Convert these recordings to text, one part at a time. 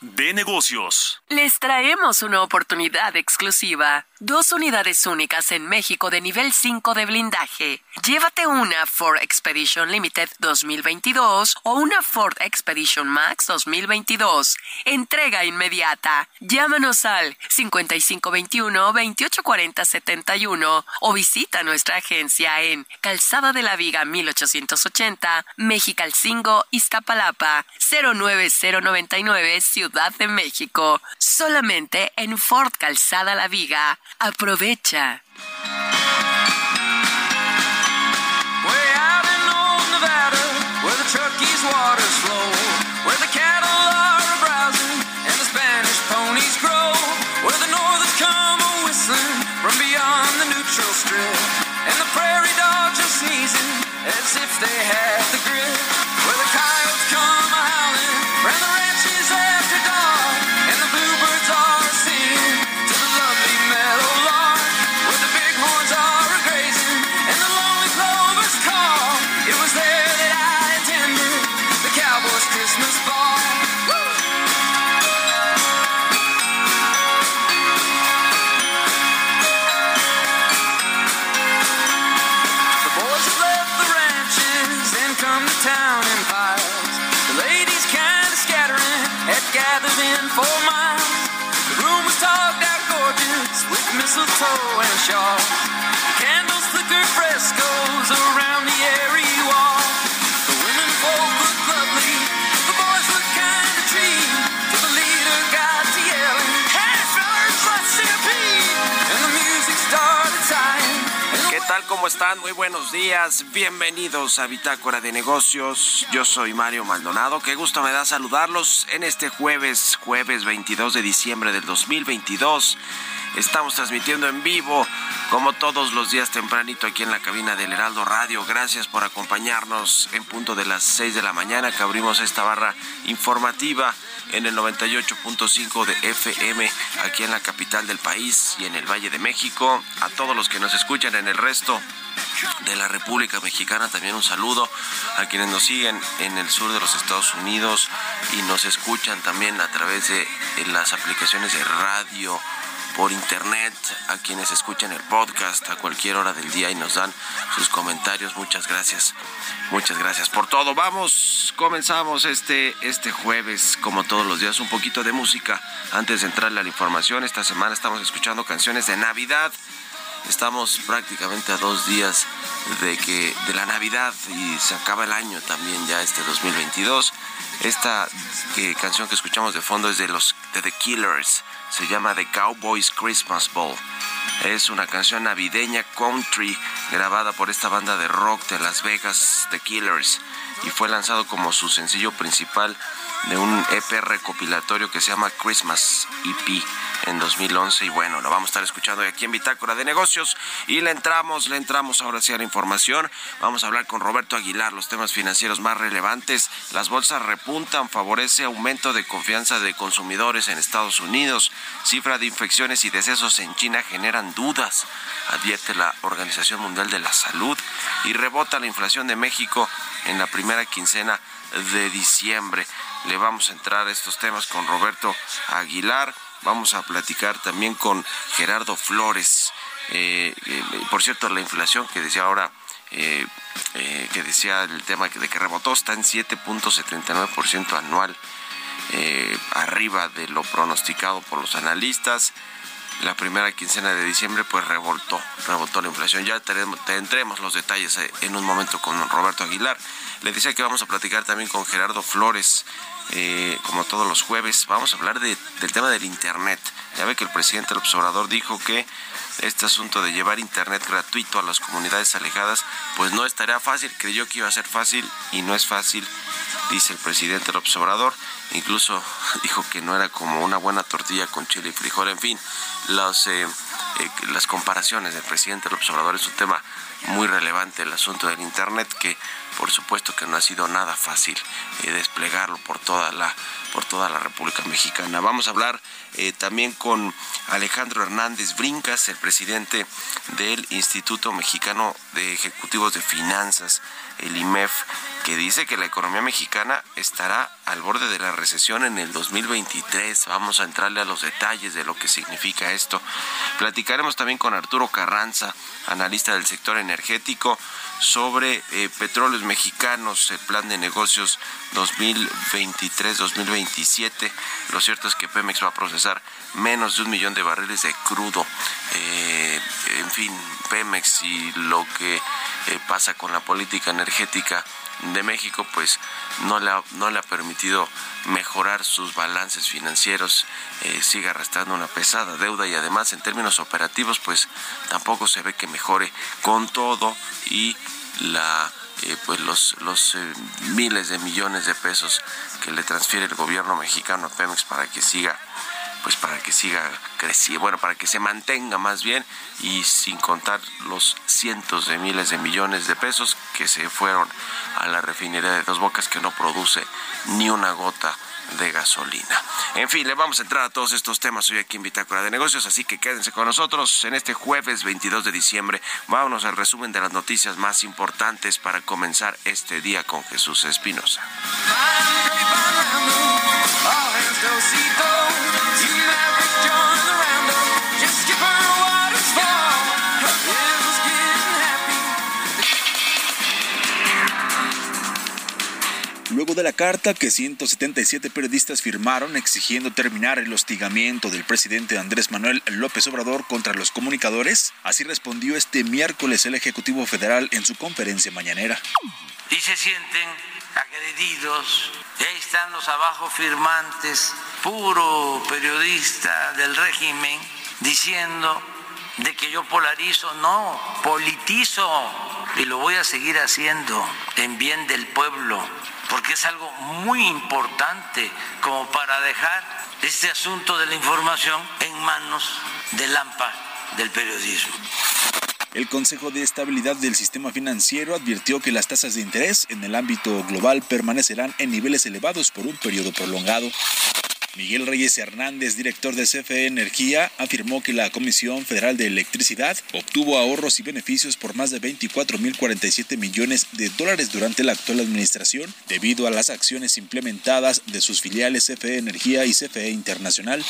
de negocios. Les traemos una oportunidad exclusiva. Dos unidades únicas en México de nivel 5 de blindaje. Llévate una Ford Expedition Limited 2022 o una Ford Expedition Max 2022. Entrega inmediata. Llámanos al 5521-284071 o visita nuestra agencia en Calzada de la Viga 1880, Mexicalcingo, Iztapalapa 09099 Ciudad de México. Solamente en Ford Calzada La Viga. Aprovecha. Way out in old Nevada, where and the music started sighing. ¿Qué tal? ¿Cómo están? Muy buenos días. Bienvenidos a Bitácora de Negocios. Yo soy Mario Maldonado. Qué gusto me da saludarlos en este jueves, jueves 22 de diciembre del 2022. Estamos transmitiendo en vivo, como todos los días tempranito, aquí en la cabina del Heraldo Radio. Gracias por acompañarnos en punto de las 6 de la mañana que abrimos esta barra informativa en el 98.5 de FM aquí en la capital del país y en el Valle de México. A todos los que nos escuchan en el resto de la República Mexicana también un saludo a quienes nos siguen en el sur de los Estados Unidos y nos escuchan también a través de las aplicaciones de radio por internet, a quienes escuchan el podcast a cualquier hora del día y nos dan sus comentarios. Muchas gracias. Muchas gracias por todo. Vamos, comenzamos este, este jueves, como todos los días, un poquito de música antes de entrarle a la información. Esta semana estamos escuchando canciones de Navidad. Estamos prácticamente a dos días de que de la Navidad y se acaba el año también ya este 2022. Esta eh, canción que escuchamos de fondo es de los de The Killers. Se llama The Cowboys Christmas Ball. Es una canción navideña country grabada por esta banda de rock de Las Vegas, The Killers, y fue lanzado como su sencillo principal de un EP recopilatorio que se llama Christmas EP en 2011 y bueno, lo vamos a estar escuchando aquí en Bitácora de Negocios y le entramos, le entramos ahora sí a la información. Vamos a hablar con Roberto Aguilar los temas financieros más relevantes. Las bolsas repuntan, favorece aumento de confianza de consumidores en Estados Unidos. Cifra de infecciones y decesos en China generan dudas, advierte la Organización Mundial de la Salud y rebota la inflación de México en la primera quincena de diciembre. Le vamos a entrar a estos temas con Roberto Aguilar. Vamos a platicar también con Gerardo Flores. Eh, eh, por cierto, la inflación que decía ahora, eh, que decía el tema de que rebotó, está en 7.79% anual, arriba de lo pronosticado por los analistas. La primera quincena de diciembre pues revoltó, revoltó la inflación. Ya tendremos los detalles eh, en un momento con Roberto Aguilar. Le decía que vamos a platicar también con Gerardo Flores, eh, como todos los jueves. Vamos a hablar del tema del Internet. Ya ve que el presidente del observador dijo que este asunto de llevar Internet gratuito a las comunidades alejadas, pues no estaría fácil. Creyó que iba a ser fácil y no es fácil, dice el presidente del observador. Incluso dijo que no era como una buena tortilla con chile y frijol. En fin, los, eh, eh, las comparaciones del presidente del observador es un tema muy relevante el asunto del Internet, que por supuesto que no ha sido nada fácil eh, desplegarlo por toda la por toda la República Mexicana. Vamos a hablar eh, también con Alejandro Hernández Brincas, el presidente del Instituto Mexicano de Ejecutivos de Finanzas, el IMEF, que dice que la economía mexicana estará al borde de la recesión en el 2023. Vamos a entrarle a los detalles de lo que significa esto. Platicaremos también con Arturo Carranza, analista del sector energético sobre eh, petróleos mexicanos, el plan de negocios 2023-2027. Lo cierto es que Pemex va a procesar menos de un millón de barriles de crudo. Eh, en fin, Pemex y lo que pasa con la política energética de México, pues no le ha, no le ha permitido mejorar sus balances financieros, eh, sigue arrastrando una pesada deuda y además en términos operativos, pues tampoco se ve que mejore con todo y la eh, pues los, los eh, miles de millones de pesos que le transfiere el gobierno mexicano a Pemex para que siga pues para que siga creciendo, bueno, para que se mantenga más bien y sin contar los cientos de miles de millones de pesos que se fueron a la refinería de Dos Bocas que no produce ni una gota de gasolina. En fin, le vamos a entrar a todos estos temas hoy aquí en Bitácora de Negocios, así que quédense con nosotros en este jueves 22 de diciembre. Vámonos al resumen de las noticias más importantes para comenzar este día con Jesús Espinosa. Luego de la carta que 177 periodistas firmaron exigiendo terminar el hostigamiento del presidente Andrés Manuel López Obrador contra los comunicadores, así respondió este miércoles el Ejecutivo Federal en su conferencia mañanera. Y se sienten agredidos, ahí están los abajo firmantes, puro periodista del régimen, diciendo de que yo polarizo, no, politizo. Y lo voy a seguir haciendo en bien del pueblo porque es algo muy importante como para dejar este asunto de la información en manos del AMPA, del periodismo. El Consejo de Estabilidad del Sistema Financiero advirtió que las tasas de interés en el ámbito global permanecerán en niveles elevados por un periodo prolongado. Miguel Reyes Hernández, director de CFE Energía, afirmó que la Comisión Federal de Electricidad obtuvo ahorros y beneficios por más de 24.047 millones de dólares durante la actual administración debido a las acciones implementadas de sus filiales CFE Energía y CFE Internacional.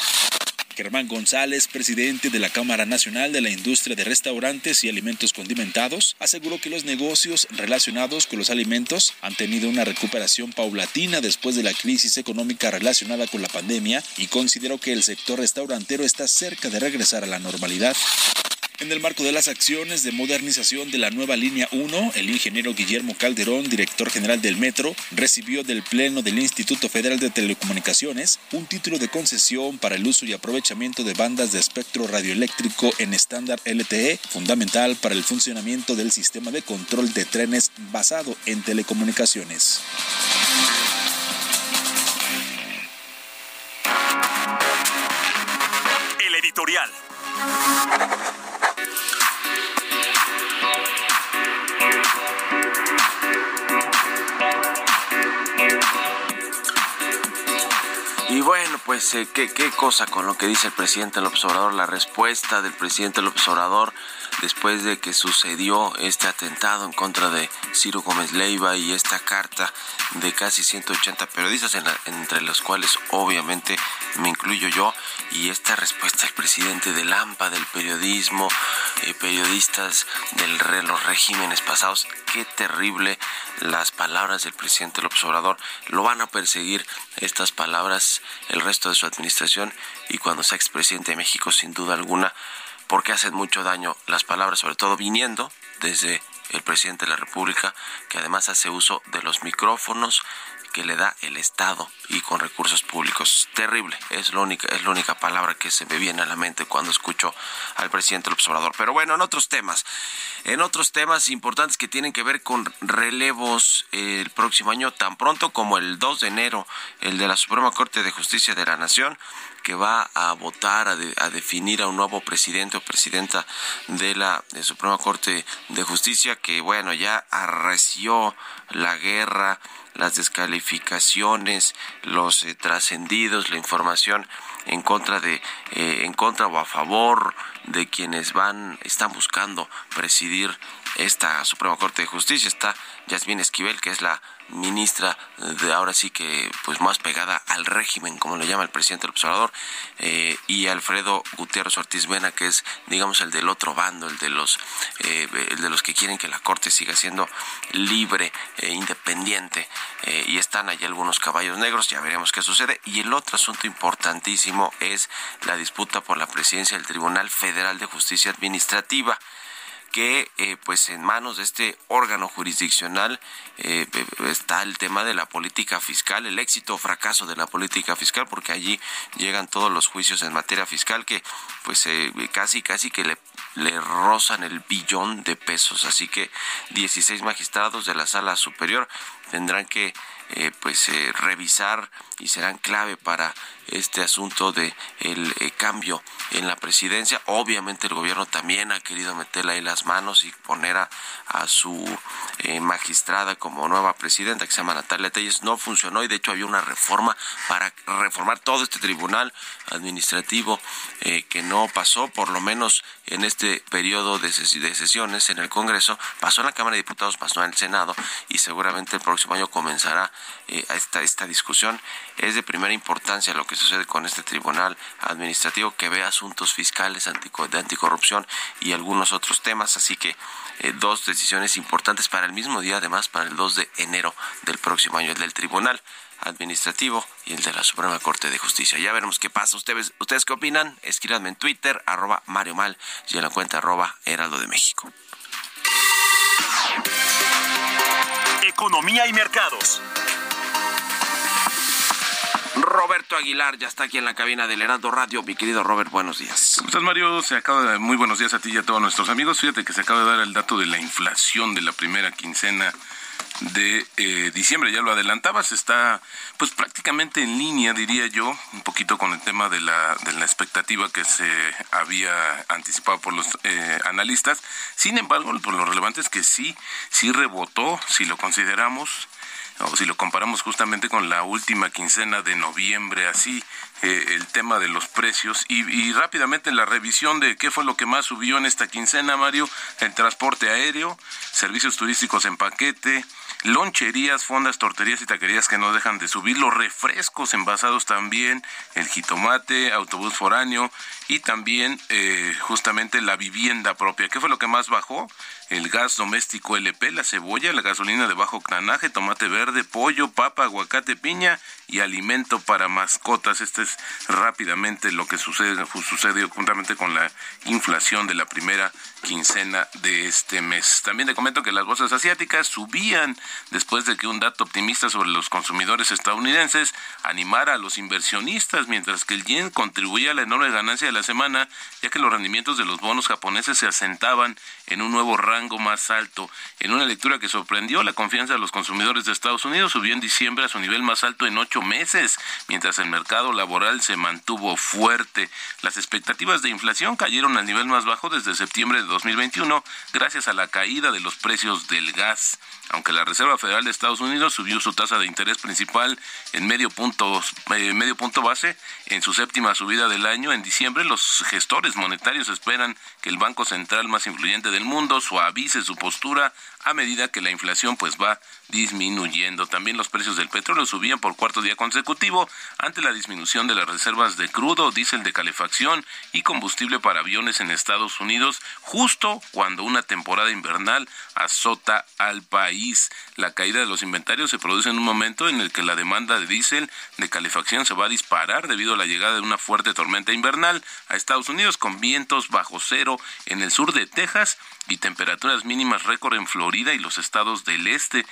Germán González, presidente de la Cámara Nacional de la Industria de Restaurantes y Alimentos Condimentados, aseguró que los negocios relacionados con los alimentos han tenido una recuperación paulatina después de la crisis económica relacionada con la pandemia y consideró que el sector restaurantero está cerca de regresar a la normalidad. En el marco de las acciones de modernización de la nueva línea 1, el ingeniero Guillermo Calderón, director general del Metro, recibió del Pleno del Instituto Federal de Telecomunicaciones un título de concesión para el uso y aprovechamiento de bandas de espectro radioeléctrico en estándar LTE, fundamental para el funcionamiento del sistema de control de trenes basado en telecomunicaciones. El editorial. Pues eh, ¿qué, qué cosa con lo que dice el presidente López Obrador, la respuesta del presidente López Obrador después de que sucedió este atentado en contra de Ciro Gómez Leiva y esta carta de casi 180 periodistas, entre los cuales obviamente me incluyo yo, y esta respuesta del presidente del AMPA, del periodismo, eh, periodistas de los regímenes pasados, qué terrible las palabras del presidente López Obrador. Lo van a perseguir estas palabras el resto de su administración y cuando sea expresidente de México, sin duda alguna, porque hacen mucho daño las palabras, sobre todo viniendo desde el presidente de la República, que además hace uso de los micrófonos que le da el Estado y con recursos públicos. Terrible, es la única, es la única palabra que se me viene a la mente cuando escucho al presidente del observador. Pero bueno, en otros temas, en otros temas importantes que tienen que ver con relevos eh, el próximo año, tan pronto como el 2 de enero, el de la Suprema Corte de Justicia de la Nación, que va a votar a, definir a un nuevo presidente o presidenta de la Suprema Corte de Justicia, que bueno, ya arreció la guerra las descalificaciones, los eh, trascendidos, la información en contra de, eh, en contra o a favor de quienes van, están buscando presidir esta Suprema Corte de Justicia. Está Yasmín Esquivel, que es la ministra de ahora sí que pues más pegada al régimen, como le llama el presidente del observador, eh, y Alfredo Gutiérrez Ortiz Mena, que es digamos el del otro bando, el de los eh, el de los que quieren que la corte siga siendo libre, e independiente, y están allí algunos caballos negros, ya veremos qué sucede. Y el otro asunto importantísimo es la disputa por la presidencia del Tribunal Federal de Justicia Administrativa que eh, pues en manos de este órgano jurisdiccional eh, está el tema de la política fiscal, el éxito o fracaso de la política fiscal, porque allí llegan todos los juicios en materia fiscal que pues eh, casi casi que le, le rozan el billón de pesos, así que 16 magistrados de la sala superior tendrán que eh, pues eh, revisar y serán clave para este asunto de el eh, cambio en la presidencia. Obviamente el gobierno también ha querido meterle ahí las manos y poner a, a su magistrada como nueva presidenta que se llama Natalia Telles. No funcionó y de hecho había una reforma para reformar todo este tribunal administrativo que no pasó, por lo menos en este periodo de, de sesiones en el Congreso. Pasó en la Cámara de Diputados, pasó en el Senado y seguramente el próximo año comenzará eh, esta, esta discusión. Es de primera importancia lo sucede con este tribunal administrativo que ve asuntos fiscales, de anticorrupción y algunos otros temas. Así que eh, dos decisiones importantes para el mismo día, además para el 2 de enero del próximo año, el del tribunal administrativo y el de la Suprema Corte de Justicia. Ya veremos qué pasa. ¿Ustedes, ustedes qué opinan? Escríbanme en Twitter, arroba Mario Mal y en la cuenta arroba Heraldo de México. Economía y mercados. Roberto Aguilar ya está aquí en la cabina del Heraldo Radio. Mi querido Robert, buenos días. ¿Cómo estás, Mario? Se acaba de, muy buenos días a ti y a todos nuestros amigos. Fíjate que se acaba de dar el dato de la inflación de la primera quincena de eh, diciembre, ya lo adelantabas, está pues prácticamente en línea, diría yo, un poquito con el tema de la, de la expectativa que se había anticipado por los eh, analistas. Sin embargo, por lo relevante es que sí, sí rebotó, si lo consideramos, o si lo comparamos justamente con la última quincena de noviembre, así eh, el tema de los precios y, y, rápidamente la revisión de qué fue lo que más subió en esta quincena, Mario, el transporte aéreo, servicios turísticos en paquete, loncherías, fondas, torterías y taquerías que no dejan de subir, los refrescos envasados también, el jitomate, autobús foráneo y también eh, justamente la vivienda propia. ¿Qué fue lo que más bajó? El gas doméstico LP, la cebolla, la gasolina de bajo octanaje, tomate verde, pollo, papa, aguacate, piña y alimento para mascotas. Este es rápidamente lo que sucede, sucedió juntamente con la inflación de la primera quincena de este mes. También te comento que las bolsas asiáticas subían después de que un dato optimista sobre los consumidores estadounidenses animara a los inversionistas, mientras que el yen contribuía a la enorme ganancia de la semana, ya que los rendimientos de los bonos japoneses se asentaban en un nuevo rango más alto. En una lectura que sorprendió, la confianza de los consumidores de Estados Unidos subió en diciembre a su nivel más alto en ocho meses, mientras el mercado laboral se mantuvo fuerte. Las expectativas de inflación cayeron al nivel más bajo desde septiembre de 2021 gracias a la caída de los precios del gas. Aunque la Reserva Federal de Estados Unidos subió su tasa de interés principal en medio punto, eh, medio punto base en su séptima subida del año en diciembre, los gestores monetarios esperan que el Banco Central más influyente del mundo suavice su postura a medida que la inflación pues va disminuyendo. También los precios del petróleo subían por cuarto día consecutivo ante la disminución de las reservas de crudo, diésel de calefacción y combustible para aviones en Estados Unidos, justo cuando una temporada invernal azota al país. La caída de los inventarios se produce en un momento en el que la demanda de diésel de calefacción se va a disparar debido a la llegada de una fuerte tormenta invernal a Estados Unidos con vientos bajo cero en el sur de Texas y temperaturas mínimas récord en Florida y los estados del este.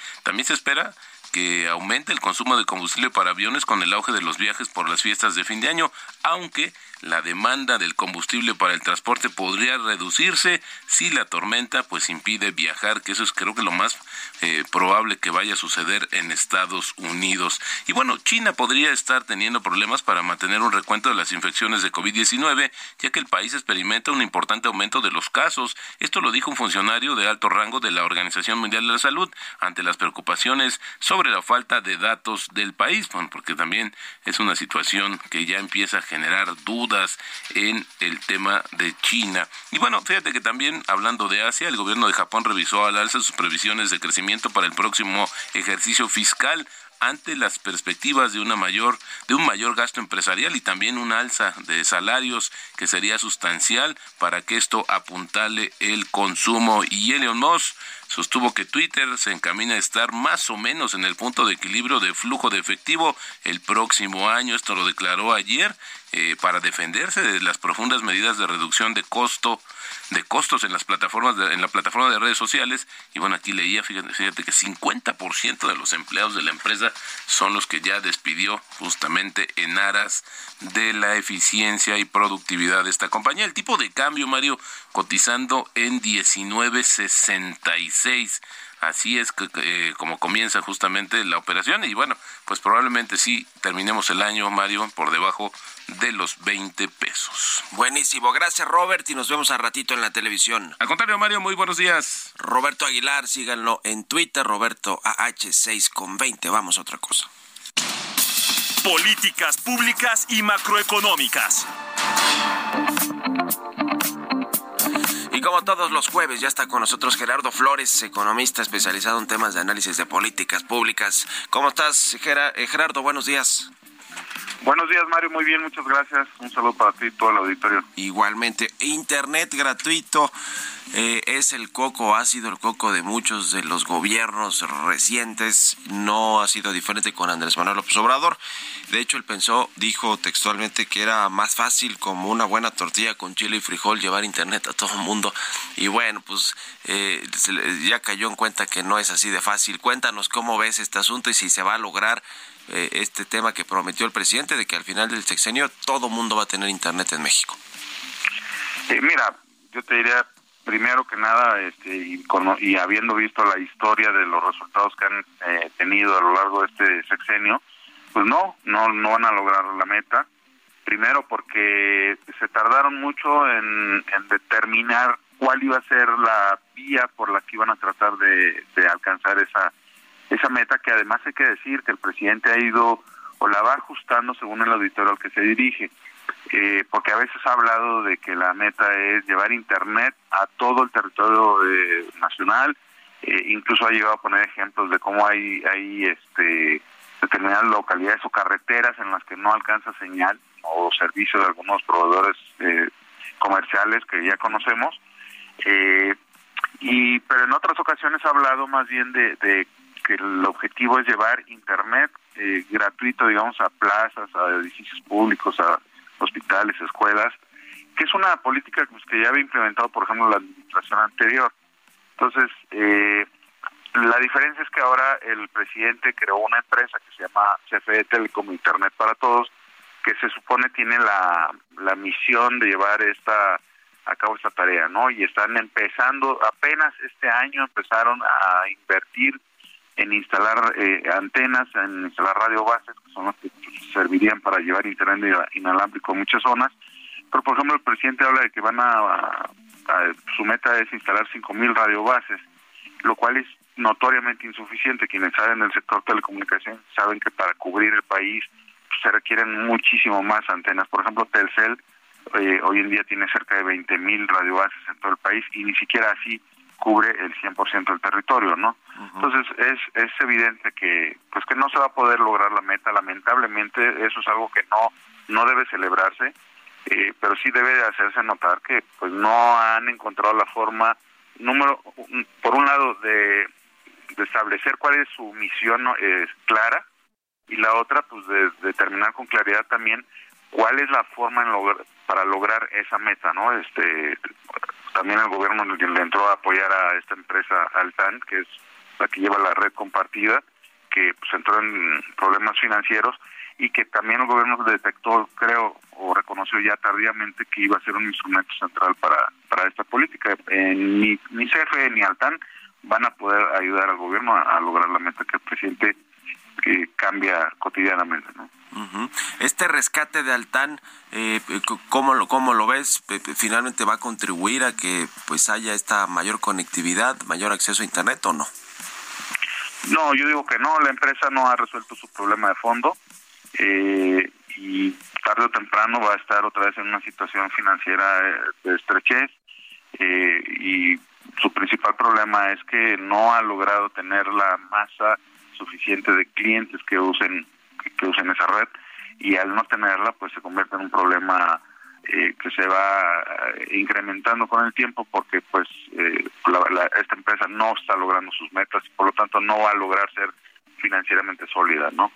Se espera que aumente el consumo de combustible para aviones con el auge de los viajes por las fiestas de fin de año, aunque la demanda del combustible para el transporte podría reducirse si la tormenta pues impide viajar, que eso es creo que lo más eh, probable que vaya a suceder en Estados Unidos. Y bueno, China podría estar teniendo problemas para mantener un recuento de las infecciones de COVID-19, ya que el país experimenta un importante aumento de los casos. Esto lo dijo un funcionario de alto rango de la Organización Mundial de la Salud ante las preocupaciones sobre la falta de datos del país, porque también es una situación que ya empieza a generar dudas en el tema de China. Y bueno, fíjate que también hablando de Asia, el gobierno de Japón revisó al alza sus previsiones de crecimiento para el próximo ejercicio fiscal ante las perspectivas de una mayor de un mayor gasto empresarial y también un alza de salarios que sería sustancial para que esto apuntale el consumo y Elon Musk sostuvo que Twitter se encamina a estar más o menos en el punto de equilibrio de flujo de efectivo el próximo año. Esto lo declaró ayer eh, para defenderse de las profundas medidas de reducción de costo de costos en las plataformas en la plataforma de redes sociales y bueno aquí leía fíjate, fíjate que 50% de los empleados de la empresa son los que ya despidió justamente en aras de la eficiencia y productividad de esta compañía el tipo de cambio Mario cotizando en 19.66 así es que, eh, como comienza justamente la operación y bueno, pues probablemente sí terminemos el año, Mario, por debajo de los 20 pesos. Buenísimo, gracias Robert y nos vemos a ratito en la televisión. Al contrario, Mario, muy buenos días. Roberto Aguilar, síganlo en Twitter, Roberto AH6 con 20, vamos a otra cosa. Políticas públicas y macroeconómicas. Como todos los jueves, ya está con nosotros Gerardo Flores, economista especializado en temas de análisis de políticas públicas. ¿Cómo estás, eh, Gerardo? Buenos días. Buenos días, Mario. Muy bien, muchas gracias. Un saludo para ti y todo el auditorio. Igualmente, Internet gratuito eh, es el coco, ha sido el coco de muchos de los gobiernos recientes. No ha sido diferente con Andrés Manuel López Obrador. De hecho, él pensó, dijo textualmente que era más fácil como una buena tortilla con chile y frijol llevar Internet a todo el mundo. Y bueno, pues eh, ya cayó en cuenta que no es así de fácil. Cuéntanos cómo ves este asunto y si se va a lograr eh, este tema que prometió el presidente de que al final del sexenio todo mundo va a tener internet en México? Eh, mira, yo te diría primero que nada, este, y, y habiendo visto la historia de los resultados que han eh, tenido a lo largo de este sexenio, pues no, no, no van a lograr la meta. Primero porque se tardaron mucho en, determinar cuál iba a ser la vía por la que iban a tratar de alcanzar esa esa meta que además hay que decir que el presidente ha ido o la va ajustando según el auditorio al que se dirige, eh, porque a veces ha hablado de que la meta es llevar Internet a todo el territorio eh, nacional, eh, incluso ha llegado a poner ejemplos de cómo hay, hay este, determinadas localidades o carreteras en las que no alcanza señal o servicio de algunos proveedores comerciales que ya conocemos. y pero en otras ocasiones ha hablado más bien de que el objetivo es llevar internet eh, gratuito, digamos, a plazas, a edificios públicos, a hospitales, escuelas, que es una política pues, que ya había implementado, por ejemplo, la administración anterior. Entonces, eh, la diferencia es que ahora el presidente creó una empresa que se llama CFE Telecom Internet para Todos, que se supone tiene la, la misión de llevar esta a cabo esta tarea, ¿no? Y están empezando, apenas este año empezaron a invertir en instalar eh, antenas, en instalar radiobases, que son las que servirían para llevar internet inalámbrico a muchas zonas. Pero, por ejemplo, el presidente habla de que van a, su meta es instalar 5.000 radiobases, lo cual es notoriamente insuficiente. Quienes saben del sector telecomunicación saben que para cubrir el país pues, se requieren muchísimo más antenas. Por ejemplo, Telcel eh, hoy en día tiene cerca de 20.000 radiobases en todo el país y ni siquiera así cubre el 100% del territorio, ¿no? Entonces es es evidente que pues que no se va a poder lograr la meta, lamentablemente eso es algo que no no debe celebrarse, eh, pero sí debe de hacerse notar que pues no han encontrado la forma número por un lado de, establecer cuál es su misión eh, clara y la otra pues de, determinar con claridad también cuál es la forma en lograr, para lograr esa meta, ¿no? Este también el gobierno le entró a apoyar a esta empresa Altan, que es la que lleva la red compartida, que pues entró en problemas financieros y que también el gobierno detectó, creo, o reconoció ya tardíamente que iba a ser un instrumento central para, para esta política. Eh, ni, ni CFE ni Altan van a poder ayudar al gobierno a, lograr la meta que el presidente que cambia cotidianamente. ¿no? Este rescate de Altán, eh, ¿cómo, lo, ¿cómo lo ves? ¿Finalmente va a contribuir a que pues haya esta mayor conectividad, mayor acceso a Internet o no? No, yo digo que no, la empresa no ha resuelto su problema de fondo eh, y tarde o temprano va a estar otra vez en una situación financiera eh, de estrechez eh, y su principal problema es que no ha logrado tener la masa suficiente de clientes que usen que usen esa red y al no tenerla pues se convierte en un problema eh, que se va eh, incrementando con el tiempo porque pues eh, esta empresa no está logrando sus metas y por lo tanto no va a lograr ser financieramente sólida, ¿no?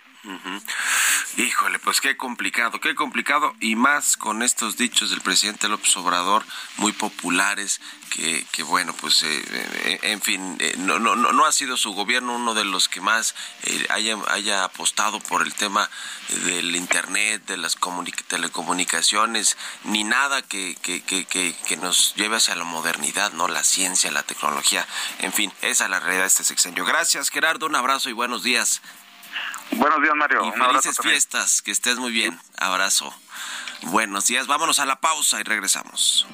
Híjole, pues qué complicado, qué complicado y más con estos dichos del presidente López Obrador muy populares que, que bueno, pues eh, eh, en fin, eh, no, ha sido su gobierno uno de los que más haya, apostado por el tema del Internet, de las telecomunicaciones, ni nada que, nos lleve hacia la modernidad, ¿no? La ciencia, la tecnología, en fin, esa es la realidad de este sexenio. Gracias, Gerardo, un abrazo y buenos días. Buenos días, Mario. Y felices fiestas, que estés muy bien. Abrazo. Buenos días, vámonos a la pausa y regresamos.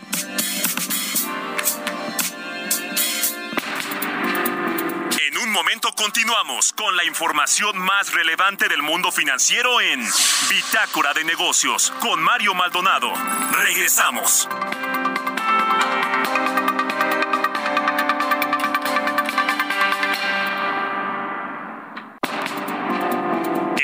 En un momento continuamos con la información más relevante del mundo financiero en Bitácora de Negocios con Mario Maldonado. Regresamos.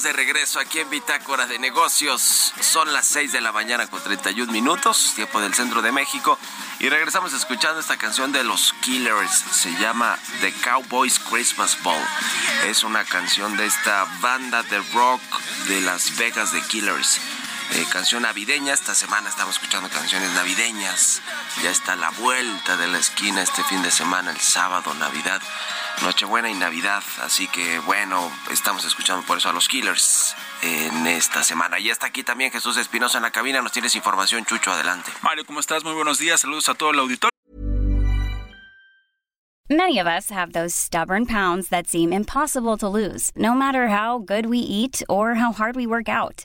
de regreso aquí en Bitácora de Negocios. Son las 6 de la mañana con 31 minutos, tiempo del centro de México. Y regresamos escuchando esta canción de los Killers. Se llama The Cowboys Christmas Ball. Es una canción de esta banda de rock de Las Vegas de Killers. Eh, canción navideña. Esta semana estamos escuchando canciones navideñas. Ya está la vuelta de la esquina este fin de semana, el sábado, Navidad. Nochebuena y Navidad. Así que bueno, estamos escuchando por eso a los Killers en esta semana. Y está aquí también Jesús Espinosa en la cabina. Nos tienes información, Chucho, adelante. Mario, ¿cómo estás? Muy buenos días. Saludos a todo el auditorio. Many of us have those stubborn pounds that seem impossible to lose, no matter how good we eat or how hard we work out.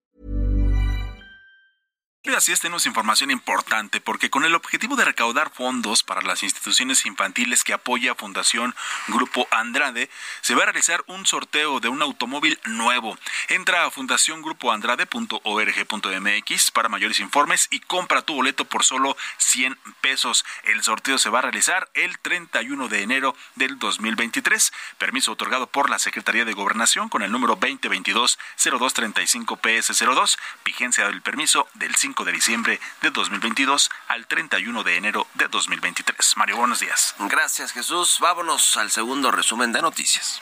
Así es, tenemos información importante porque con el objetivo de recaudar fondos para las instituciones infantiles que apoya Fundación Grupo Andrade, se va a realizar un sorteo de un automóvil nuevo. Entra a fundaciongrupoandrade.org.mx para mayores informes y compra tu boleto por solo 100 pesos. El sorteo se va a realizar el 31 de enero del 2023. Permiso otorgado por la Secretaría de Gobernación con el número 2022-0235-PS02. Vigencia del permiso del 5 de diciembre de 2022 al 31 de enero de 2023. Mario, buenos días. Gracias, Jesús. Vámonos al segundo resumen de noticias.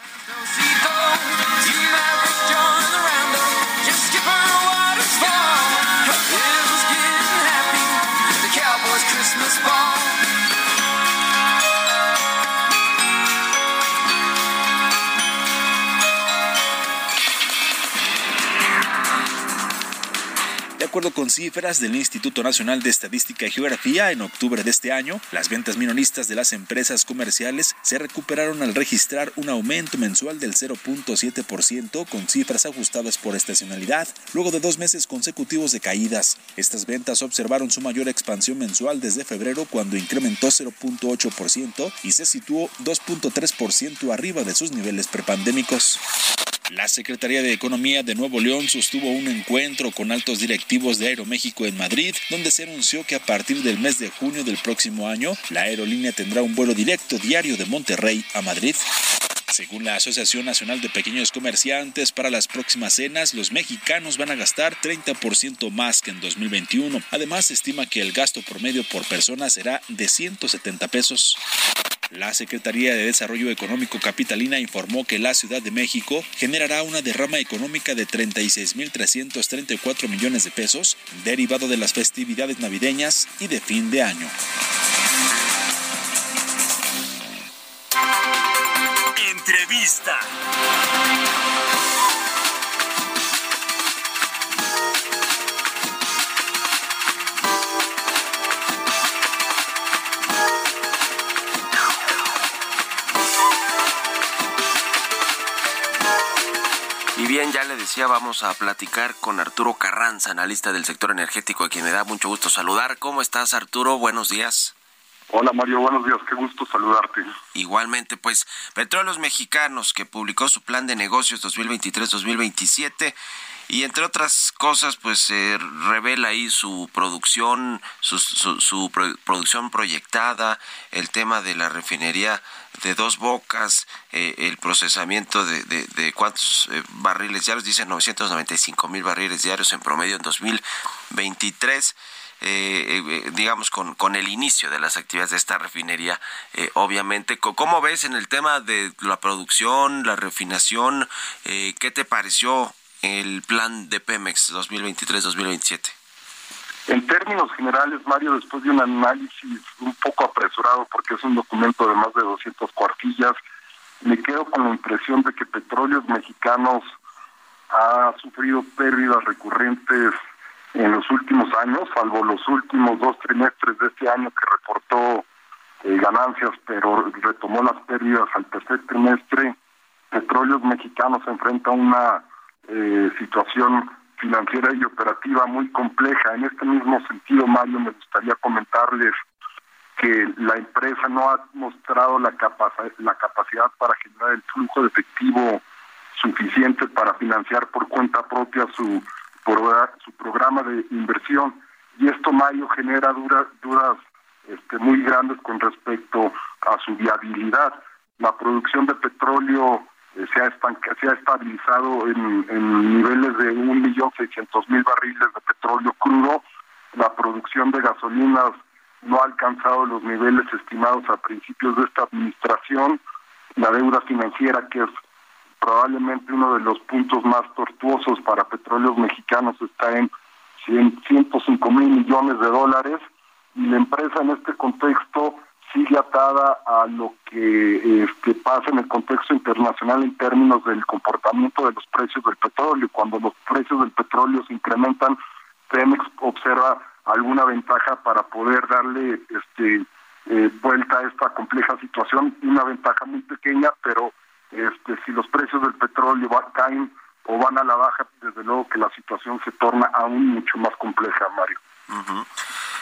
De acuerdo con cifras del Instituto Nacional de Estadística y Geografía, en octubre de este año, las ventas minoristas de las empresas comerciales se recuperaron al registrar un aumento mensual del 0.7% con cifras ajustadas por estacionalidad, luego de dos meses consecutivos de caídas. Estas ventas observaron su mayor expansión mensual desde febrero cuando incrementó 0.8% y se situó 2.3% arriba de sus niveles prepandémicos. La Secretaría de Economía de Nuevo León sostuvo un encuentro con altos directivos de Aeroméxico en Madrid, donde se anunció que a partir del mes de junio del próximo año, la aerolínea tendrá un vuelo directo diario de Monterrey a Madrid. Según la Asociación Nacional de Pequeños Comerciantes, para las próximas cenas, los mexicanos van a gastar 30% más que en 2021. Además, se estima que el gasto promedio por persona será de 170 pesos. La Secretaría de Desarrollo Económico Capitalina informó que la Ciudad de México generará una derrama económica de 36.334 millones de pesos, derivado de las festividades navideñas y de fin de año. Entrevista. Y bien, ya le decía, vamos a platicar con Arturo Carranza, analista del sector energético, a quien me da mucho gusto saludar. ¿Cómo estás, Arturo? Buenos días. Hola Mario, buenos días, qué gusto saludarte. Igualmente, pues Petróleos Mexicanos, que publicó su plan de negocios 2023-2027 y entre otras cosas, pues se revela ahí su producción, su, su, su pro- producción proyectada, el tema de la refinería de dos bocas, eh, el procesamiento de, de, de cuántos eh, barriles diarios, dicen 995 mil barriles diarios en promedio en 2023. Eh, eh, digamos, con, con el inicio de las actividades de esta refinería, eh, obviamente. ¿Cómo ves en el tema de la producción, la refinación? Eh, ¿Qué te pareció el plan de Pemex 2023-2027? En términos generales, Mario, después de un análisis un poco apresurado, porque es un documento de más de 200 cuartillas, me quedo con la impresión de que Petróleos Mexicanos ha sufrido pérdidas recurrentes en los últimos años, salvo los últimos dos trimestres de este año que reportó eh, ganancias, pero retomó las pérdidas al tercer trimestre. Petróleos Mexicanos enfrenta una eh, situación financiera y operativa muy compleja. En este mismo sentido, Mario, me gustaría comentarles que la empresa no ha mostrado la, capac- la capacidad para generar el flujo de efectivo suficiente para financiar por cuenta propia su, su programa de inversión. Y esto, Mario, genera dudas este, muy grandes con respecto a su viabilidad. La producción de petróleo eh, se, ha se ha estabilizado en, en niveles de 1.600.000 barriles de petróleo crudo. La producción de gasolinas no ha alcanzado los niveles estimados a principios de esta administración. La deuda financiera, que es probablemente uno de los puntos más tortuosos para petróleos mexicanos, está en 100 105 mil millones de dólares y la empresa en este contexto sigue atada a lo que este, pasa en el contexto internacional en términos del comportamiento de los precios del petróleo. Cuando los precios del petróleo se incrementan, Pemex observa alguna ventaja para poder darle este, eh, vuelta a esta compleja situación, una ventaja muy pequeña, pero este, si los precios del petróleo caen o van a la baja, desde luego que la situación se torna aún mucho más compleja, Mario.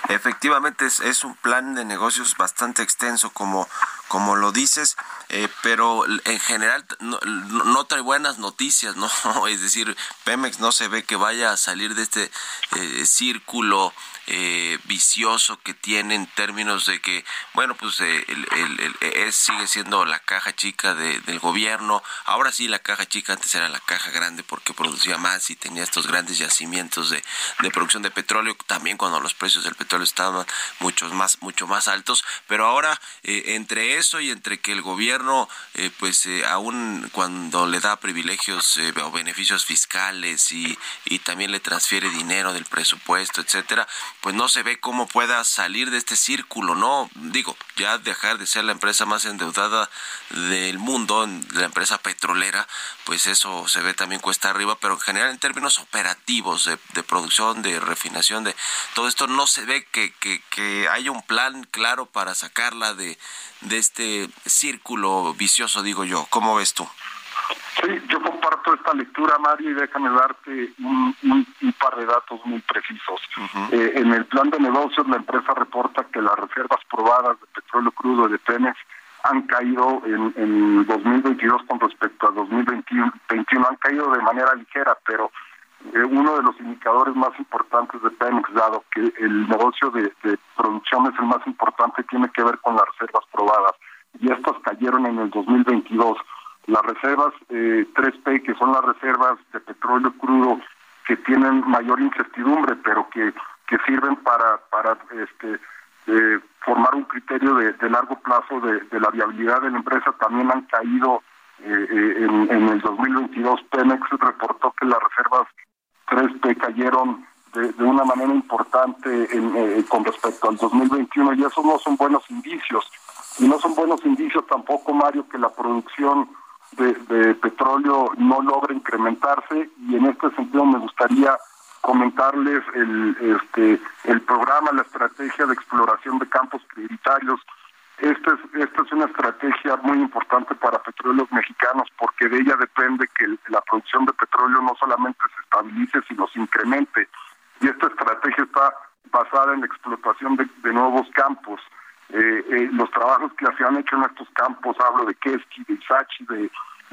Efectivamente es, un plan de negocios bastante extenso, como, como lo dices, eh, pero en general no, trae buenas noticias, ¿no? Es decir, Pemex no se ve que vaya a salir de este eh, círculo eh, vicioso que tiene en términos de que, bueno, pues eh, el, es, sigue siendo la caja chica del gobierno. Ahora sí, la caja chica antes era la caja grande porque producía más y tenía estos grandes yacimientos de, de producción de petróleo, también cuando los precios del petróleo estaban muchos más, mucho más altos. Pero ahora, eh, entre eso y entre que el gobierno, pues aún cuando le da privilegios o beneficios fiscales y también le transfiere dinero del presupuesto, etcétera, pues no se ve cómo pueda salir de este círculo, ¿no? Digo, ya dejar de ser la empresa más endeudada del mundo, la empresa petrolera, pues eso se ve también cuesta arriba, pero en general en términos operativos de, producción, de refinación, de todo esto, no se ve que, que, que haya un plan claro para sacarla de, de este círculo vicioso, digo yo. ¿Cómo ves tú? Sí, esta lectura, Mario, y déjame darte un, par de datos muy precisos. Eh, en el plan de negocios, la empresa reporta que las reservas probadas de petróleo crudo de Pemex han caído en, en 2022 con respecto a 2021, han caído de manera ligera, pero eh, uno de los indicadores más importantes de Pemex, dado que el negocio de, de producción es el más importante, tiene que ver con las reservas probadas. Y estas cayeron en el 2022 las reservas eh, 3P, que son las reservas de petróleo crudo que tienen mayor incertidumbre, pero que, que sirven para, para este, eh, formar un criterio de, largo plazo de, la viabilidad de la empresa, también han caído eh, eh, en, en, el 2022. Pemex reportó que las reservas 3P cayeron de, una manera importante en, con respecto al 2021 y esos no son buenos indicios. Y no son buenos indicios tampoco, Mario, que la producción de, petróleo no logra incrementarse y en este sentido me gustaría comentarles el este el programa la estrategia de exploración de campos prioritarios. Esta es esta es una estrategia muy importante para petróleos mexicanos porque de ella depende que la producción de petróleo no solamente se estabilice sino se incremente. Y esta estrategia está basada en la explotación de, nuevos campos eh, eh, los trabajos que se han hecho en estos campos hablo de Keski de Isachi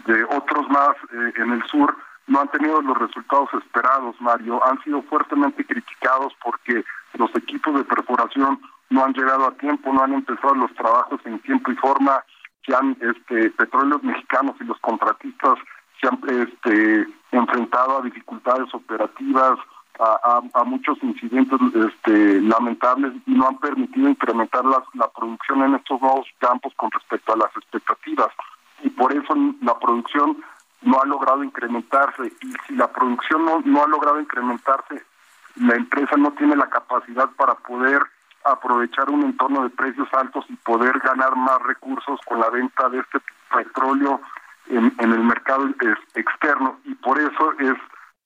de otros más eh, en el sur no han tenido los resultados esperados, Mario. Han sido fuertemente criticados porque los equipos de perforación no han llegado a tiempo, no han empezado los trabajos en tiempo y forma, que han este, petróleos mexicanos y los contratistas se han este, enfrentado a dificultades operativas, a, a, muchos incidentes este, lamentables y no han permitido incrementar la, la producción en estos nuevos campos con respecto a las expectativas. Y por eso la producción no ha logrado incrementarse. Y si la producción no, no ha logrado incrementarse, la empresa no tiene la capacidad para poder aprovechar un entorno de precios altos y poder ganar más recursos con la venta de este petróleo en, el mercado externo. Y por eso es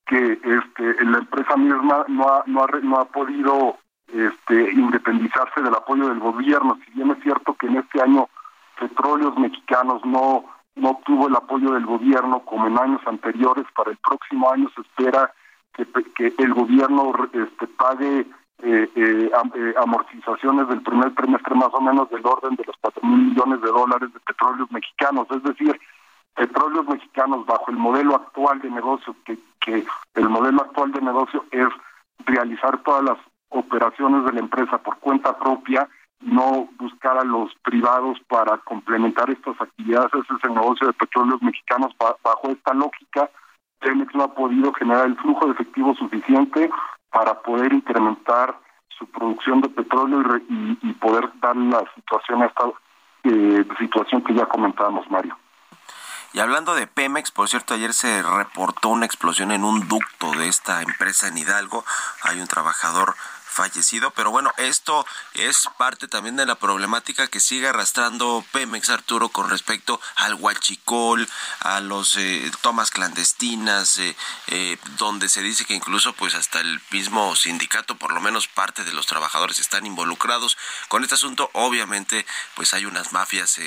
que este la empresa misma no ha no ha, no ha podido este independizarse del apoyo del gobierno si bien es cierto que en este año petróleos mexicanos no no obtuvo el apoyo del gobierno como en años anteriores. Para el próximo año se espera que, que el gobierno este, pague eh, eh, eh, amortizaciones del primer trimestre más o menos del orden de los cuatro mil millones de dólares de petróleos mexicanos. Es decir, petróleos mexicanos bajo el modelo actual de negocio, que, que el modelo actual de negocio es realizar todas las operaciones de la empresa por cuenta propia no buscar a los privados para complementar estas actividades. Ese es el negocio de petróleos mexicanos. Bajo esta lógica, Pemex no ha podido generar el flujo de efectivo suficiente para poder incrementar su producción de petróleo y, poder dar la situación a esta eh, situación que ya comentábamos, Mario. Y hablando de Pemex, por cierto, ayer se reportó una explosión en un ducto de esta empresa en Hidalgo. Hay un trabajador fallecido. Pero bueno, esto es parte también de la problemática que sigue arrastrando Pemex Arturo con respecto al huachicol, a los eh, tomas clandestinas, eh, eh, donde se dice que incluso pues hasta el mismo sindicato, por lo menos parte de los trabajadores están involucrados con este asunto. Obviamente pues hay unas mafias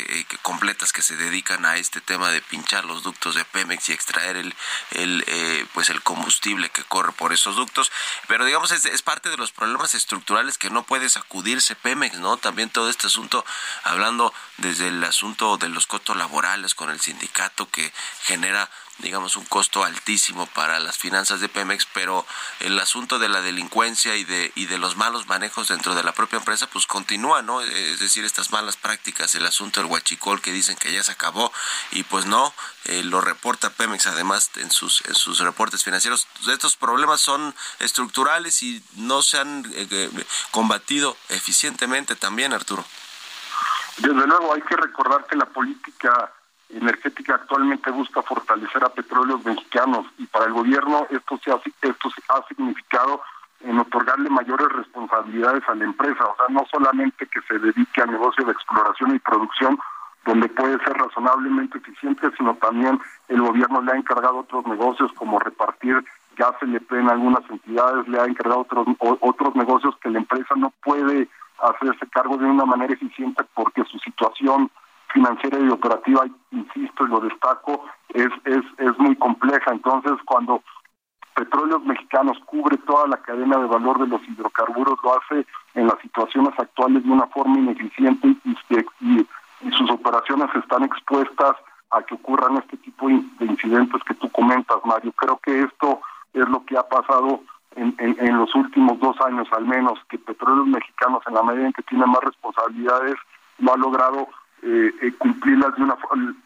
completas que se dedican a este tema de pinchar los ductos de Pemex y extraer el, el pues el combustible que corre por esos ductos. Pero digamos es, es parte de los problemas estructurales que no puede sacudirse Pemex, ¿no? También todo este asunto, hablando desde el asunto de los costos laborales con el sindicato que genera digamos, un costo altísimo para las finanzas de Pemex, pero el asunto de la delincuencia y de, y de los malos manejos dentro de la propia empresa, pues continúa, ¿no? Es decir, estas malas prácticas, el asunto del huachicol que dicen que ya se acabó y pues no, eh, lo reporta Pemex además en sus, en sus reportes financieros. Estos problemas son estructurales y no se han eh, eh, combatido eficientemente también, Arturo. Desde luego hay que recordar que la política energética actualmente busca fortalecer a petróleos mexicanos y para el gobierno esto se ha, esto ha significado en otorgarle mayores responsabilidades a la empresa, o sea, no solamente que se dedique al negocio de exploración y producción, donde puede ser razonablemente eficiente, sino también el gobierno le ha encargado otros negocios como repartir gas LP en algunas entidades, le ha encargado otros otros negocios que la empresa no puede hacerse cargo de una manera eficiente porque su situación financiera y operativa, insisto y lo destaco, es, es, es muy compleja. Entonces, cuando Petróleos Mexicanos cubre toda la cadena de valor de los hidrocarburos, lo hace en las situaciones actuales de una forma ineficiente y, sus operaciones están expuestas a que ocurran este tipo de incidentes que tú comentas, Mario. Creo que esto es lo que ha pasado en, en, en, los últimos dos años al menos, que Petróleos Mexicanos, en la medida en que tiene más responsabilidades, no ha logrado eh, eh, cumplirlas de una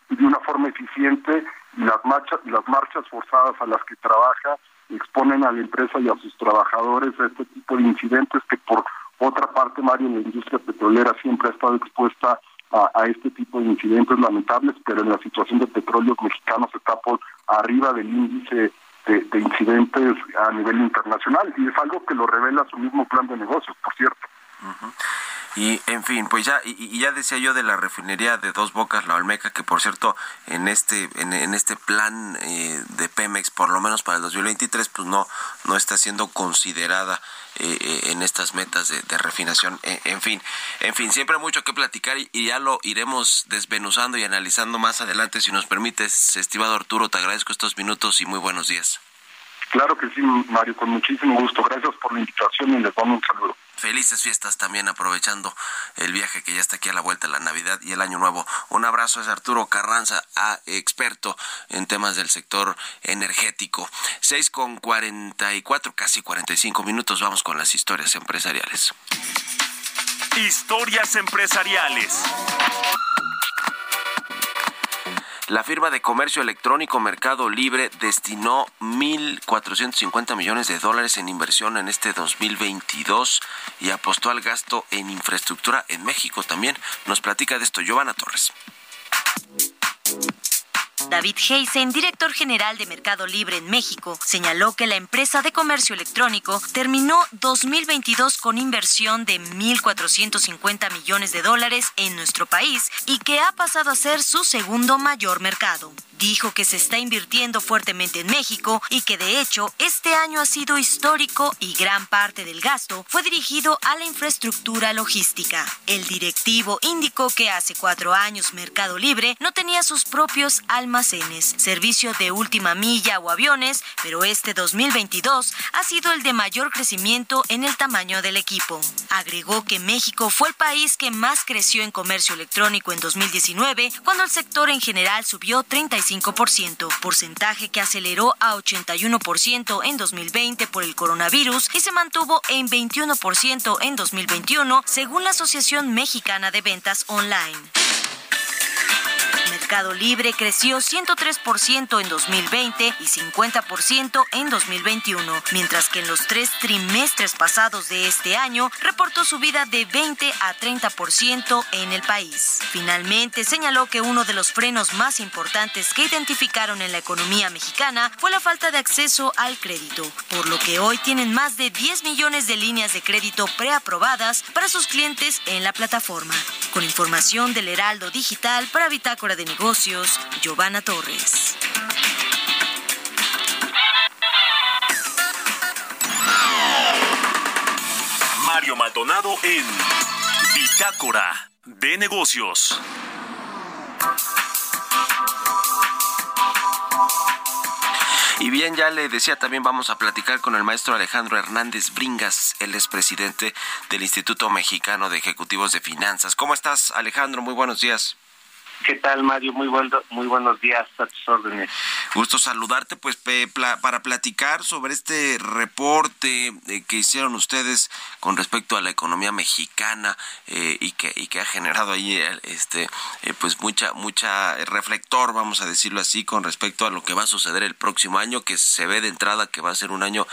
de una forma eficiente y las marchas las marchas forzadas a las que trabaja exponen a la empresa y a sus trabajadores a este tipo de incidentes que por otra parte Mario la industria petrolera siempre ha estado expuesta a, este tipo de incidentes lamentables pero en la situación de petróleos mexicanos está por arriba del índice de, incidentes a nivel internacional y es algo que lo revela su mismo plan de negocios por cierto y en fin, pues ya, y, ya decía yo de la refinería de Dos Bocas, la Olmeca, que por cierto, en este, en, este plan eh, de Pemex, por lo menos para el 2023, pues no, no está siendo considerada eh, eh, en estas metas de, refinación. en fin, en fin, siempre mucho que platicar y, y, ya lo iremos desvenuzando y analizando más adelante, si nos permites, estimado Arturo, te agradezco estos minutos y muy buenos días. Claro que sí, Mario, con muchísimo gusto. Gracias por la invitación y les mando un saludo. Felices fiestas también aprovechando el viaje que ya está aquí a la vuelta la Navidad y el Año Nuevo. Un abrazo es Arturo Carranza, experto en temas del sector energético. Seis con cuarenta y cuatro, casi cuarenta y cinco minutos. Vamos con las historias empresariales. Historias empresariales. La firma de comercio electrónico Mercado Libre destinó 1.450 millones de dólares en inversión en este 2022 y apostó al gasto en infraestructura en México también. Nos platica de esto Giovanna Torres. David Heisen, director general de Mercado Libre en México, señaló que la empresa de comercio electrónico terminó 2022 con inversión de 1.450 millones de dólares en nuestro país y que ha pasado a ser su segundo mayor mercado. Dijo que se está invirtiendo fuertemente en México y que de hecho este año ha sido histórico y gran parte del gasto fue dirigido a la infraestructura logística. El directivo indicó que hace cuatro años Mercado Libre no tenía sus propios almacenes, servicio de última milla o aviones, pero este 2022 ha sido el de mayor crecimiento en el tamaño del equipo. Agregó que México fue el país que más creció en comercio electrónico en 2019, cuando el sector en general subió 35 porcentaje que aceleró a 81% en 2020 por el coronavirus y se mantuvo en 21% en 2021, según la Asociación Mexicana de Ventas Online. Mercado Libre creció 103% en 2020 y 50% en 2021, mientras que en los tres trimestres pasados de este año reportó subida de 20 a 30% en el país. Finalmente, señaló que uno de los frenos más importantes que identificaron en la economía mexicana fue la falta de acceso al crédito, por lo que hoy tienen más de 10 millones de líneas de crédito preaprobadas para sus clientes en la plataforma. Con información del Heraldo Digital para Bitácora de Negocios, Giovanna Torres. Mario Maldonado en Bitácora de Negocios. Y bien, ya le decía, también vamos a platicar con el maestro Alejandro Hernández Bringas, él es presidente del Instituto Mexicano de Ejecutivos de Finanzas. ¿Cómo estás, Alejandro? Muy buenos días. ¿Qué tal, Mario? Muy, muy buenos días, a tus órdenes. Gusto saludarte, pues, para platicar sobre este reporte eh, que hicieron ustedes con respecto a la economía mexicana eh, y, que, y que ha generado ahí, este, eh, pues, mucha, mucha reflector, vamos a decirlo así, con respecto a lo que va a suceder el próximo año, que se ve de entrada que va a ser un año,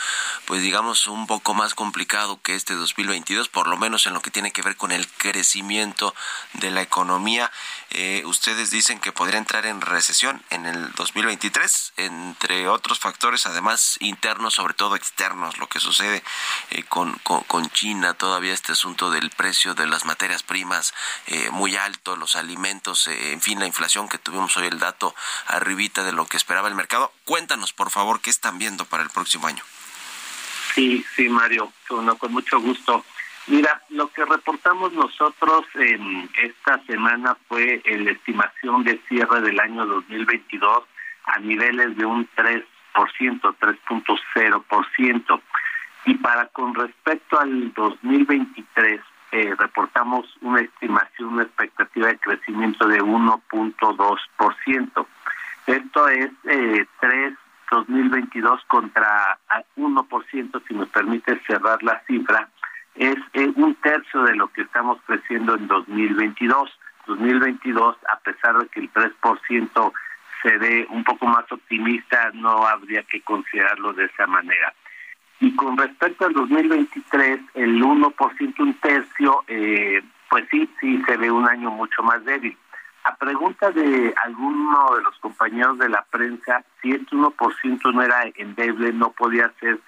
pues, digamos, un poco más complicado que este 2022, por lo menos en lo que tiene que ver con el crecimiento de la economía. Eh, ustedes dicen que podría entrar en recesión en el 2023, entre otros factores, además internos, sobre todo externos, lo que sucede eh, con, con, China, todavía este asunto del precio de las materias primas eh, muy alto, los alimentos, en fin, la inflación que tuvimos hoy, el dato arribita de lo que esperaba el mercado. Cuéntanos, por favor, qué están viendo para el próximo año. Sí, sí, Mario, con mucho gusto. Mira, lo que reportamos nosotros en esta semana fue la estimación de cierre del año 2022 a niveles de un 3%, 3.0%. Y para con respecto al 2023, eh, reportamos una estimación, una expectativa de crecimiento de 1.2%. Esto es eh, 3 2022 contra 1%, si me permite cerrar la cifra, es eh, un tercio de lo que estamos creciendo en 2022. 2022, a pesar de que el 3% se ve un poco más optimista, no habría que considerarlo de esa manera. Y con respecto al 2023, el 1%, un tercio, eh, pues sí, sí se ve un año mucho más débil. A pregunta de alguno de los compañeros de la prensa, si este 1% no era endeble, no podía ser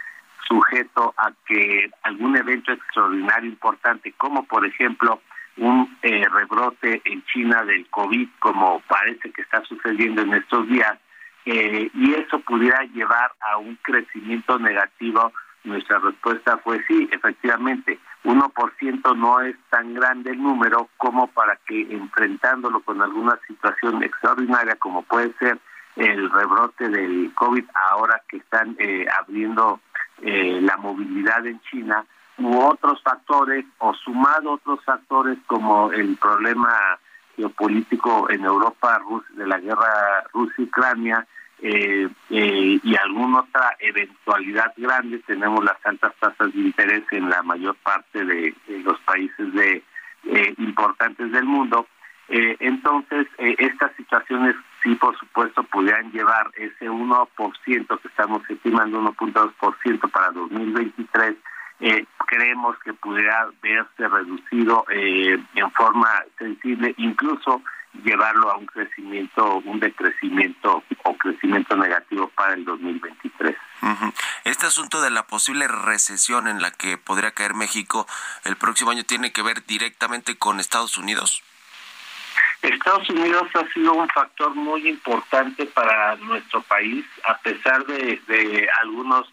sujeto a que algún evento extraordinario importante, como por ejemplo un eh, rebrote en China del COVID, como parece que está sucediendo en estos días, eh, y eso pudiera llevar a un crecimiento negativo, nuestra respuesta fue sí, efectivamente, 1% no es tan grande el número como para que enfrentándolo con alguna situación extraordinaria como puede ser el rebrote del COVID ahora que están eh, abriendo eh, la movilidad en China u otros factores o sumado otros factores como el problema geopolítico en Europa de la guerra Rusia-Ucrania eh, eh, y alguna otra eventualidad grande tenemos las altas tasas de interés en la mayor parte de, los países de importantes del mundo. Entonces estas situaciones sí, por supuesto, pudieran llevar ese 1% que estamos estimando, 1.2% para 2023, eh, creemos que pudiera verse reducido eh, en forma sensible, incluso llevarlo a un crecimiento, un decrecimiento o crecimiento negativo para el 2023. Este asunto de la posible recesión en la que podría caer México el próximo año tiene que ver directamente con Estados Unidos. Estados Unidos ha sido un factor muy importante para nuestro país, a pesar de, de algunas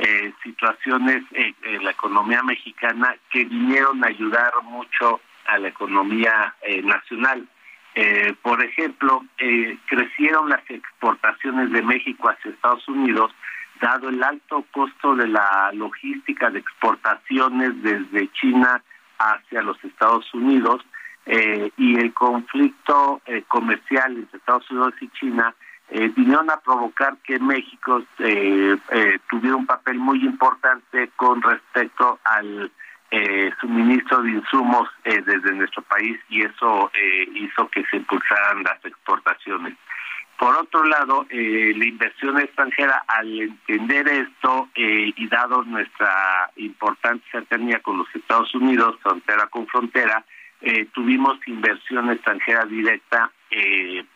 eh, situaciones en, la economía mexicana que vinieron a ayudar mucho a la economía eh, nacional. Eh, por ejemplo, crecieron las exportaciones de México hacia Estados Unidos, dado el alto costo de la logística de exportaciones desde China hacia los Estados Unidos, eh, y el conflicto eh, comercial entre Estados Unidos y China eh, vinieron a provocar que México tuviera un papel muy importante con respecto al eh, suministro de insumos eh, desde nuestro país y eso eh, hizo que se impulsaran las exportaciones. Por otro lado, eh, la inversión extranjera, al entender esto y dado nuestra importante cercanía con los Estados Unidos, frontera con frontera, tuvimos inversión extranjera directa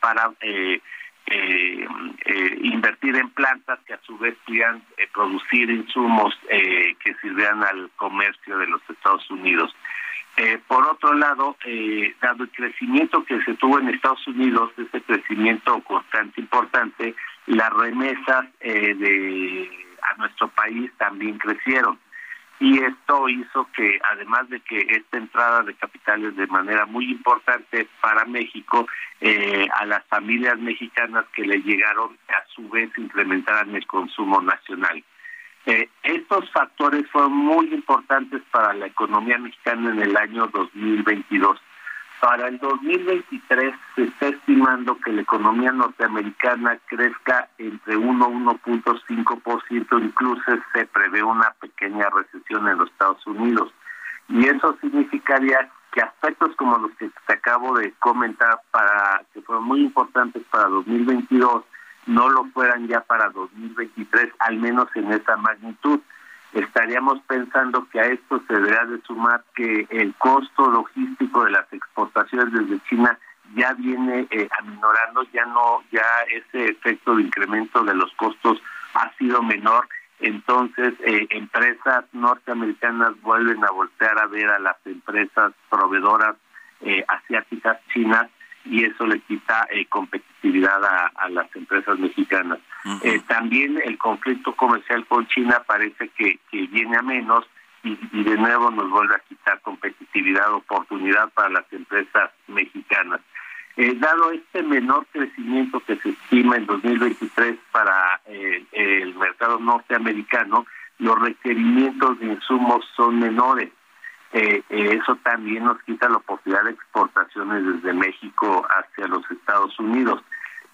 para eh, eh, invertir en plantas que a su vez pudieran eh, producir insumos eh, que sirvieran al comercio de los Estados Unidos. por otro lado, dado el crecimiento que se tuvo en Estados Unidos, ese crecimiento constante importante, las remesas de a nuestro país también crecieron y esto hizo que además de que esta entrada de capitales de manera muy importante para México eh, a las familias mexicanas que le llegaron a su vez incrementaran el consumo nacional. Eh, estos factores fueron muy importantes para la economía mexicana en el año 2022 para el 2023 se está estimando que la economía norteamericana crezca entre 1 y 1.5%, incluso se prevé una pequeña recesión en los Estados Unidos. Y eso significaría que aspectos como los que te acabo de comentar, para que fueron muy importantes para 2022, no lo fueran ya para 2023, al menos en esa magnitud estaríamos pensando que a esto se deberá de sumar que el costo logístico de las exportaciones desde China ya viene eh, aminorando, ya no, ya ese efecto de incremento de los costos ha sido menor, entonces eh, empresas norteamericanas vuelven a voltear a ver a las empresas proveedoras eh, asiáticas chinas y eso le quita eh, competitividad a, las empresas mexicanas. Eh, también el conflicto comercial con China parece que, viene a menos y, de nuevo nos vuelve a quitar competitividad, oportunidad para las empresas mexicanas. Eh, dado este menor crecimiento que se estima en 2023 para el mercado norteamericano, los requerimientos de insumos son menores eh, eso también nos quita la oportunidad de exportaciones desde México hacia los Estados Unidos.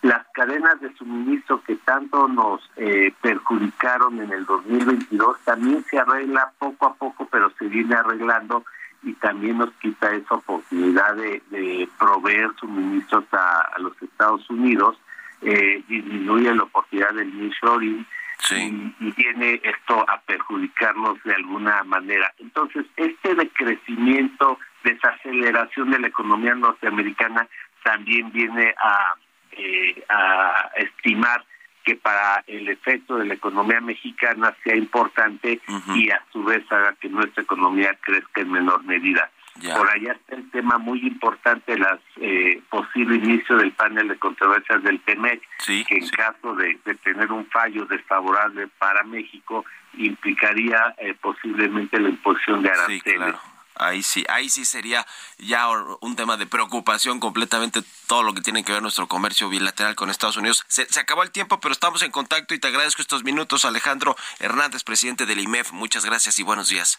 Las cadenas de suministro que tanto nos eh, perjudicaron en el 2022 también se arregla poco a poco, pero se viene arreglando y también nos quita esa oportunidad de, proveer suministros a, los Estados Unidos, eh, disminuye la oportunidad del nearshoring y, viene esto a perjudicarnos de alguna manera. Entonces, este decrecimiento, desaceleración de la economía norteamericana también viene a, eh, a estimar que para el efecto de la economía mexicana sea importante y a su vez haga que nuestra economía crezca en menor medida. Por allá está el tema muy importante, las eh, posible inicio del panel de controversias del TEMEC, que en caso de, tener un fallo desfavorable para México implicaría eh, posiblemente la imposición de aranceles. Ahí sí, ahí sí sería ya un tema de preocupación completamente todo lo que tiene que ver nuestro comercio bilateral con Estados Unidos. Se, se, acabó el tiempo, pero estamos en contacto y te agradezco estos minutos, Alejandro Hernández, presidente del IMEF. Muchas gracias y buenos días.